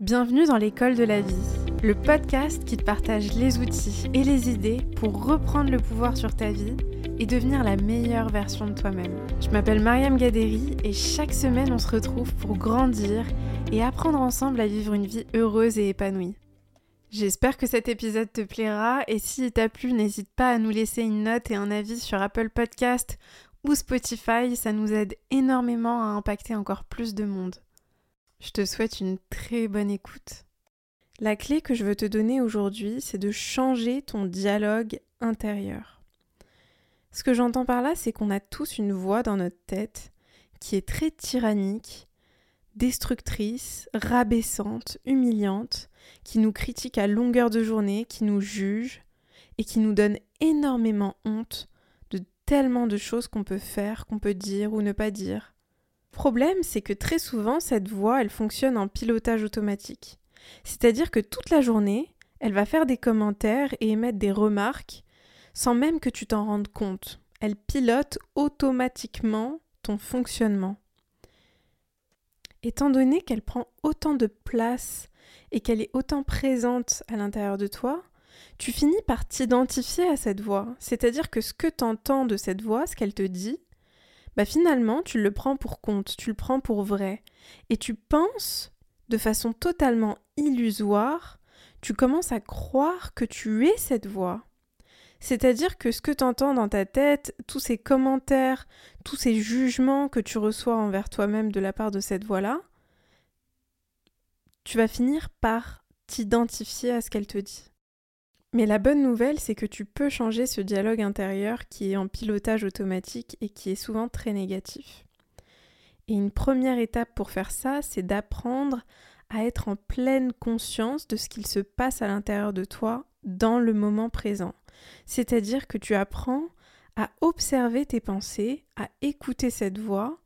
Bienvenue dans l'école de la vie, le podcast qui te partage les outils et les idées pour reprendre le pouvoir sur ta vie et devenir la meilleure version de toi-même. Je m'appelle Mariam Gaderi et chaque semaine on se retrouve pour grandir et apprendre ensemble à vivre une vie heureuse et épanouie. J'espère que cet épisode te plaira et s'il t'a plu, n'hésite pas à nous laisser une note et un avis sur Apple Podcast ou Spotify, ça nous aide énormément à impacter encore plus de monde. Je te souhaite une très bonne écoute. La clé que je veux te donner aujourd'hui, c'est de changer ton dialogue intérieur. Ce que j'entends par là, c'est qu'on a tous une voix dans notre tête qui est très tyrannique, destructrice, rabaissante, humiliante, qui nous critique à longueur de journée, qui nous juge et qui nous donne énormément honte de tellement de choses qu'on peut faire, qu'on peut dire ou ne pas dire problème, c'est que très souvent, cette voix, elle fonctionne en pilotage automatique. C'est-à-dire que toute la journée, elle va faire des commentaires et émettre des remarques sans même que tu t'en rendes compte. Elle pilote automatiquement ton fonctionnement. Étant donné qu'elle prend autant de place et qu'elle est autant présente à l'intérieur de toi, tu finis par t'identifier à cette voix. C'est-à-dire que ce que tu entends de cette voix, ce qu'elle te dit, bah finalement, tu le prends pour compte, tu le prends pour vrai. Et tu penses de façon totalement illusoire, tu commences à croire que tu es cette voix. C'est-à-dire que ce que tu entends dans ta tête, tous ces commentaires, tous ces jugements que tu reçois envers toi-même de la part de cette voix-là, tu vas finir par t'identifier à ce qu'elle te dit. Mais la bonne nouvelle, c'est que tu peux changer ce dialogue intérieur qui est en pilotage automatique et qui est souvent très négatif. Et une première étape pour faire ça, c'est d'apprendre à être en pleine conscience de ce qu'il se passe à l'intérieur de toi dans le moment présent. C'est-à-dire que tu apprends à observer tes pensées, à écouter cette voix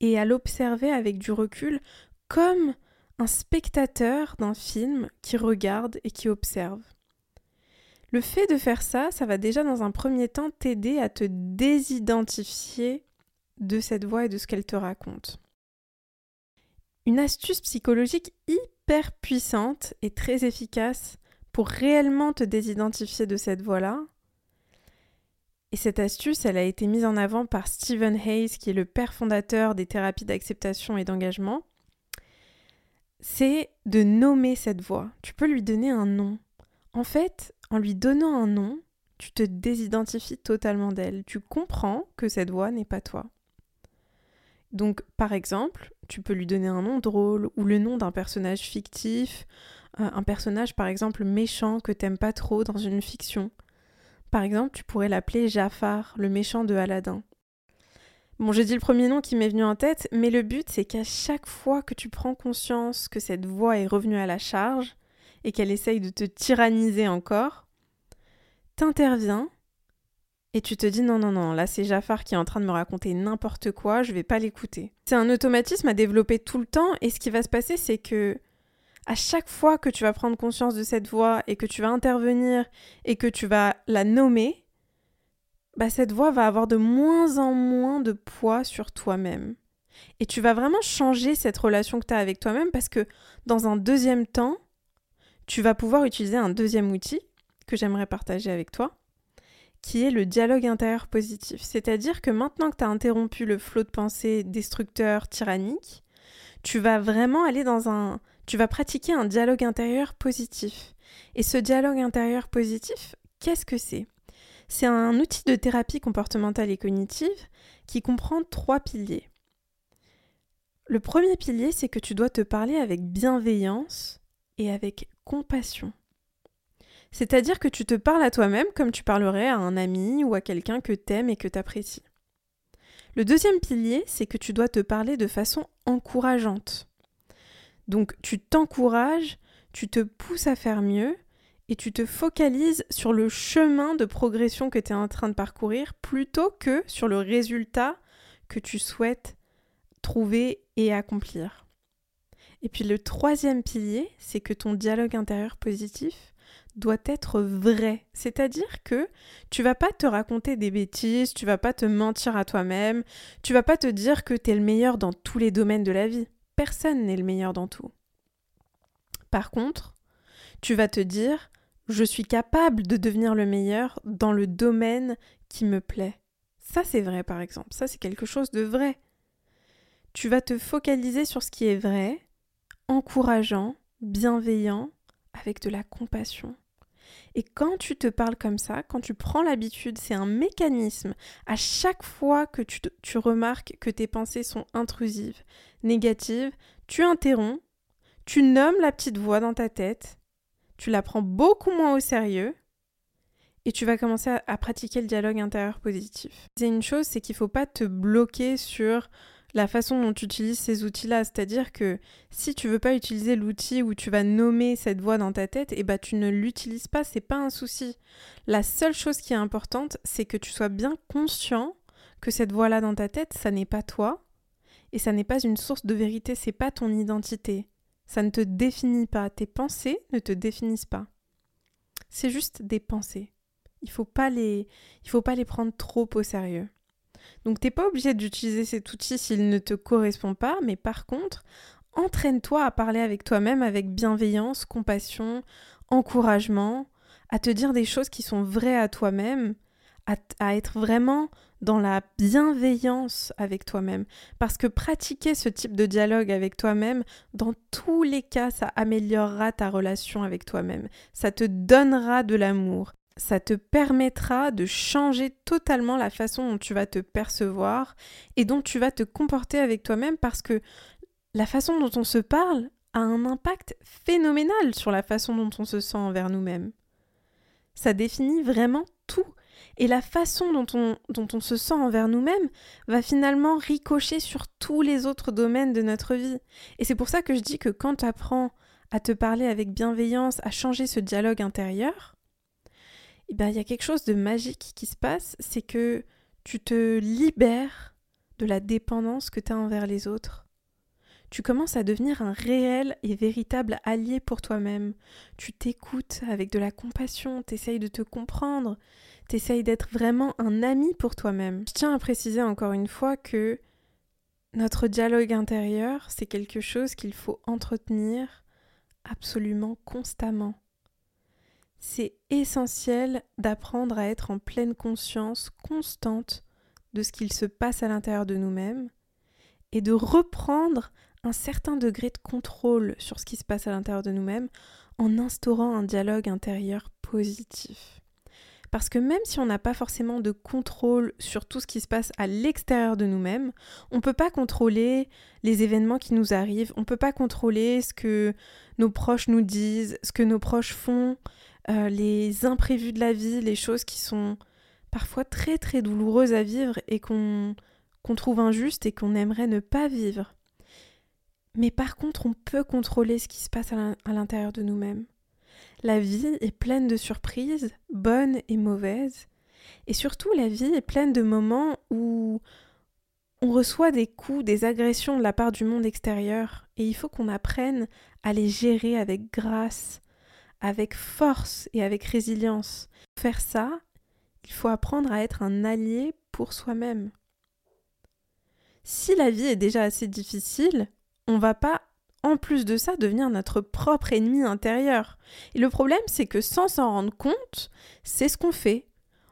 et à l'observer avec du recul comme un spectateur d'un film qui regarde et qui observe. Le fait de faire ça, ça va déjà dans un premier temps t'aider à te désidentifier de cette voix et de ce qu'elle te raconte. Une astuce psychologique hyper puissante et très efficace pour réellement te désidentifier de cette voix-là. Et cette astuce, elle a été mise en avant par Stephen Hayes, qui est le père fondateur des thérapies d'acceptation et d'engagement. C'est de nommer cette voix. Tu peux lui donner un nom. En fait, en lui donnant un nom, tu te désidentifies totalement d'elle. Tu comprends que cette voix n'est pas toi. Donc, par exemple, tu peux lui donner un nom drôle ou le nom d'un personnage fictif, euh, un personnage par exemple méchant que t'aimes pas trop dans une fiction. Par exemple, tu pourrais l'appeler Jafar, le méchant de Aladdin. Bon, j'ai dit le premier nom qui m'est venu en tête, mais le but c'est qu'à chaque fois que tu prends conscience que cette voix est revenue à la charge et qu'elle essaye de te tyranniser encore, t'interviens et tu te dis non, non, non, là c'est Jafar qui est en train de me raconter n'importe quoi, je vais pas l'écouter. C'est un automatisme à développer tout le temps et ce qui va se passer c'est que à chaque fois que tu vas prendre conscience de cette voix et que tu vas intervenir et que tu vas la nommer, bah cette voix va avoir de moins en moins de poids sur toi-même. Et tu vas vraiment changer cette relation que tu as avec toi-même parce que dans un deuxième temps, tu vas pouvoir utiliser un deuxième outil que j'aimerais partager avec toi, qui est le dialogue intérieur positif. C'est-à-dire que maintenant que tu as interrompu le flot de pensée destructeur, tyrannique, tu vas vraiment aller dans un... Tu vas pratiquer un dialogue intérieur positif. Et ce dialogue intérieur positif, qu'est-ce que c'est? C'est un outil de thérapie comportementale et cognitive qui comprend trois piliers. Le premier pilier, c'est que tu dois te parler avec bienveillance et avec compassion. C'est-à-dire que tu te parles à toi-même comme tu parlerais à un ami ou à quelqu'un que t'aimes et que t'apprécies. Le deuxième pilier, c'est que tu dois te parler de façon encourageante. Donc tu t'encourages, tu te pousses à faire mieux et tu te focalises sur le chemin de progression que tu es en train de parcourir plutôt que sur le résultat que tu souhaites trouver et accomplir. Et puis le troisième pilier, c'est que ton dialogue intérieur positif, doit être vrai. C'est-à-dire que tu vas pas te raconter des bêtises, tu vas pas te mentir à toi-même, tu vas pas te dire que tu es le meilleur dans tous les domaines de la vie. Personne n'est le meilleur dans tout. Par contre, tu vas te dire je suis capable de devenir le meilleur dans le domaine qui me plaît. Ça, c'est vrai, par exemple. Ça, c'est quelque chose de vrai. Tu vas te focaliser sur ce qui est vrai, encourageant, bienveillant, avec de la compassion. Et quand tu te parles comme ça, quand tu prends l'habitude, c'est un mécanisme. À chaque fois que tu, remarques que tes pensées sont intrusives, négatives, tu interromps, tu nommes la petite voix dans ta tête, tu la prends beaucoup moins au sérieux et tu vas commencer à, pratiquer le dialogue intérieur positif. C'est une chose, c'est qu'il ne faut pas te bloquer sur la façon dont tu utilises ces outils-là. C'est-à-dire que si tu veux pas utiliser l'outil où tu vas nommer cette voix dans ta tête, et eh ben tu ne l'utilises pas, c'est pas un souci. La seule chose qui est importante, c'est que tu sois bien conscient que cette voix-là dans ta tête, ça n'est pas toi, et ça n'est pas une source de vérité, c'est pas ton identité. Ça ne te définit pas. Tes pensées ne te définissent pas. C'est juste des pensées. Il faut faut pas les prendre trop au sérieux. Donc t'es pas obligé d'utiliser cet outil s'il ne te correspond pas, mais par contre, entraîne-toi à parler avec toi-même avec bienveillance, compassion, encouragement, à te dire des choses qui sont vraies à toi-même, à, à, être vraiment dans la bienveillance avec toi-même. Parce que pratiquer ce type de dialogue avec toi-même, dans tous les cas, ça améliorera ta relation avec toi-même. Ça te donnera de l'amour ça te permettra de changer totalement la façon dont tu vas te percevoir et dont tu vas te comporter avec toi-même parce que la façon dont on se parle a un impact phénoménal sur la façon dont on se sent envers nous-mêmes. Ça définit vraiment tout. Et la façon dont on, dont on se sent envers nous-mêmes va finalement ricocher sur tous les autres domaines de notre vie. Et c'est pour ça que je dis que quand tu apprends à te parler avec bienveillance, à changer ce dialogue intérieur, eh ben, il y a quelque chose de magique qui se passe, c'est que tu te libères de la dépendance que tu as envers les autres. Tu commences à devenir un réel et véritable allié pour toi-même. Tu t'écoutes avec de la compassion, t'essayes de te comprendre, t'essayes d'être vraiment un ami pour toi-même. Je tiens à préciser encore une fois que notre dialogue intérieur, c'est quelque chose qu'il faut entretenir absolument constamment. C'est essentiel d'apprendre à être en pleine conscience constante de ce qu'il se passe à l'intérieur de nous-mêmes et de reprendre un certain degré de contrôle sur ce qui se passe à l'intérieur de nous-mêmes en instaurant un dialogue intérieur positif. Parce que même si on n'a pas forcément de contrôle sur tout ce qui se passe à l'extérieur de nous-mêmes, on ne peut pas contrôler les événements qui nous arrivent, on ne peut pas contrôler ce que nos proches nous disent, ce que nos proches font, euh, les imprévus de la vie, les choses qui sont parfois très très douloureuses à vivre et qu'on trouve injustes et qu'on aimerait ne pas vivre. Mais par contre, on peut contrôler ce qui se passe à l'intérieur de nous-mêmes. La vie est pleine de surprises, bonnes et mauvaises. Et surtout, la vie est pleine de moments où on reçoit des coups, des agressions de la part du monde extérieur. Et il faut qu'on apprenne à les gérer avec grâce, avec force et avec résilience. Pour faire ça, il faut apprendre à être un allié pour soi-même. Si la vie est déjà assez difficile, on va pas en plus de ça devenir notre propre ennemi intérieur. Et le problème, c'est que sans s'en rendre compte, c'est ce qu'on fait.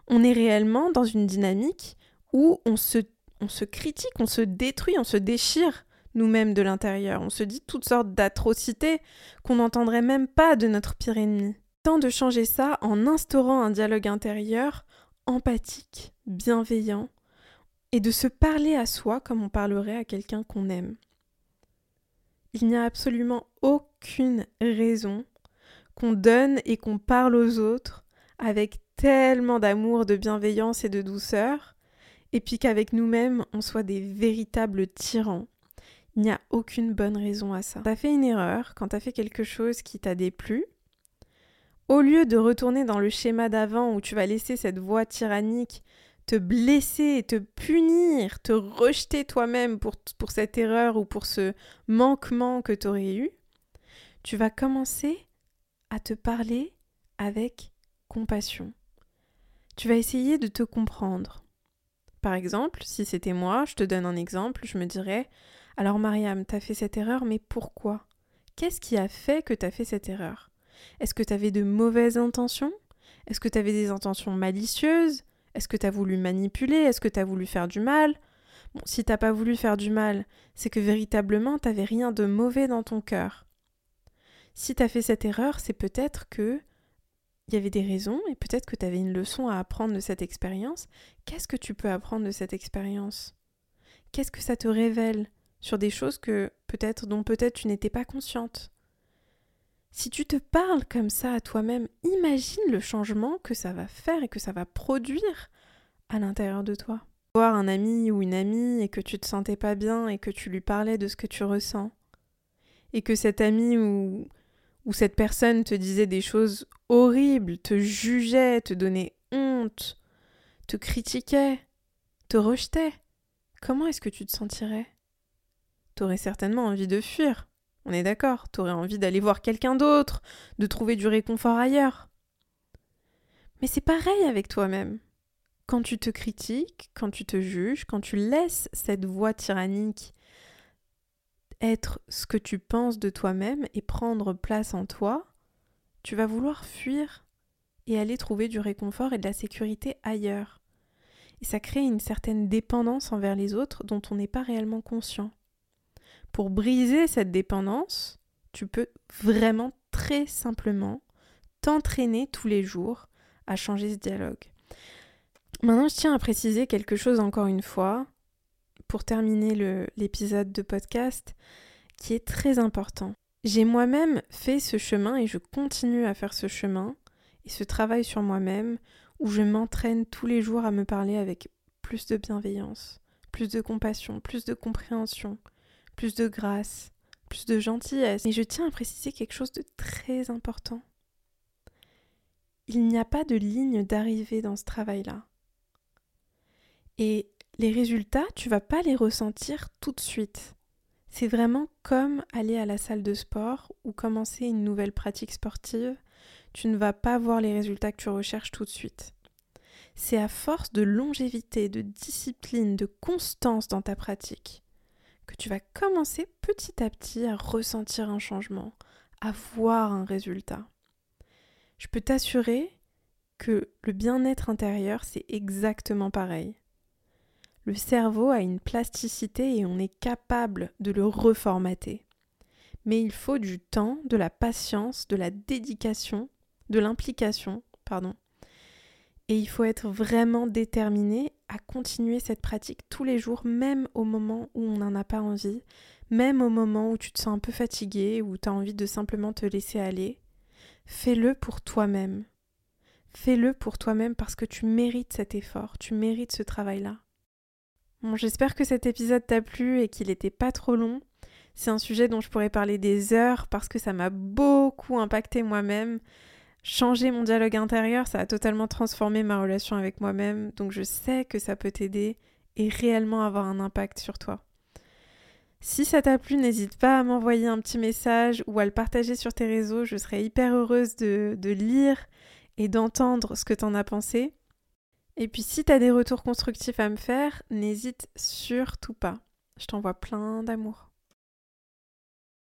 On est réellement dans une dynamique où on se critique, on se détruit, on se déchire nous-mêmes de l'intérieur. On se dit toutes sortes d'atrocités qu'on n'entendrait même pas de notre pire ennemi. Tant de changer ça en instaurant un dialogue intérieur empathique, bienveillant, et de se parler à soi comme on parlerait à quelqu'un qu'on aime. Il n'y a absolument aucune raison qu'on donne et qu'on parle aux autres avec tellement d'amour, de bienveillance et de douceur, et puis qu'avec nous-mêmes on soit des véritables tyrans il n'y a aucune bonne raison à ça. T'as fait une erreur, quand t'as fait quelque chose qui t'a déplu, au lieu de retourner dans le schéma d'avant où tu vas laisser cette voix tyrannique te blesser, te punir, te rejeter toi-même pour, pour cette erreur ou pour ce manquement que tu aurais eu, tu vas commencer à te parler avec compassion. Tu vas essayer de te comprendre. Par exemple, si c'était moi, je te donne un exemple, je me dirais alors Mariam, t'as fait cette erreur, mais pourquoi? Qu'est-ce qui a fait que tu as fait cette erreur? Est-ce que tu avais de mauvaises intentions? Est-ce que tu avais des intentions malicieuses? Est-ce que tu as voulu manipuler? Est-ce que tu as voulu faire du mal? Bon, si t'as pas voulu faire du mal, c'est que véritablement t'avais rien de mauvais dans ton cœur. Si t'as fait cette erreur, c'est peut-être que il y avait des raisons et peut-être que tu avais une leçon à apprendre de cette expérience. Qu'est-ce que tu peux apprendre de cette expérience? Qu'est-ce que ça te révèle? Sur des choses que peut-être dont peut-être tu n'étais pas consciente. Si tu te parles comme ça à toi-même, imagine le changement que ça va faire et que ça va produire à l'intérieur de toi. Voir un ami ou une amie et que tu te sentais pas bien et que tu lui parlais de ce que tu ressens. Et que cet ami ou où cette personne te disait des choses horribles, te jugeait, te donnait honte, te critiquait, te rejetait, comment est-ce que tu te sentirais? T'aurais certainement envie de fuir, on est d'accord, t'aurais envie d'aller voir quelqu'un d'autre, de trouver du réconfort ailleurs. Mais c'est pareil avec toi-même. Quand tu te critiques, quand tu te juges, quand tu laisses cette voix tyrannique être ce que tu penses de toi-même et prendre place en toi, tu vas vouloir fuir et aller trouver du réconfort et de la sécurité ailleurs. Et ça crée une certaine dépendance envers les autres dont on n'est pas réellement conscient. Pour briser cette dépendance, tu peux vraiment très simplement t'entraîner tous les jours à changer ce dialogue. Maintenant, je tiens à préciser quelque chose encore une fois pour terminer l'épisode de podcast qui est très important. J'ai moi-même fait ce chemin et je continue à faire ce chemin et ce travail sur moi-même où je m'entraîne tous les jours à me parler avec plus de bienveillance, plus de compassion, plus de compréhension, plus de grâce, plus de gentillesse. Et je tiens à préciser quelque chose de très important. Il n'y a pas de ligne d'arrivée dans ce travail-là. Et les résultats, tu vas pas les ressentir tout de suite. C'est vraiment comme aller à la salle de sport ou commencer une nouvelle pratique sportive. Tu ne vas pas voir les résultats que tu recherches tout de suite. C'est à force de longévité, de discipline, de constance dans ta pratique que tu vas commencer petit à petit à ressentir un changement, à voir un résultat. Je peux t'assurer que le bien-être intérieur, c'est exactement pareil. Le cerveau a une plasticité et on est capable de le reformater. Mais il faut du temps, de la patience, de la dédication, de l'implication, pardon. Et il faut être vraiment déterminé à continuer cette pratique tous les jours, même au moment où on n'en a pas envie, même au moment où tu te sens un peu fatigué, ou tu as envie de simplement te laisser aller. Fais-le pour toi-même. Fais-le pour toi-même parce que tu mérites cet effort, tu mérites ce travail-là. Bon, j'espère que cet épisode t'a plu et qu'il n'était pas trop long. C'est un sujet dont je pourrais parler des heures parce que ça m'a beaucoup impacté moi-même. Changer mon dialogue intérieur, ça a totalement transformé ma relation avec moi-même, donc je sais que ça peut t'aider et réellement avoir un impact sur toi. Si ça t'a plu, n'hésite pas à m'envoyer un petit message ou à le partager sur tes réseaux, je serais hyper heureuse de, de lire et d'entendre ce que t'en as pensé. Et puis si tu as des retours constructifs à me faire, n'hésite surtout pas. Je t'envoie plein d'amour.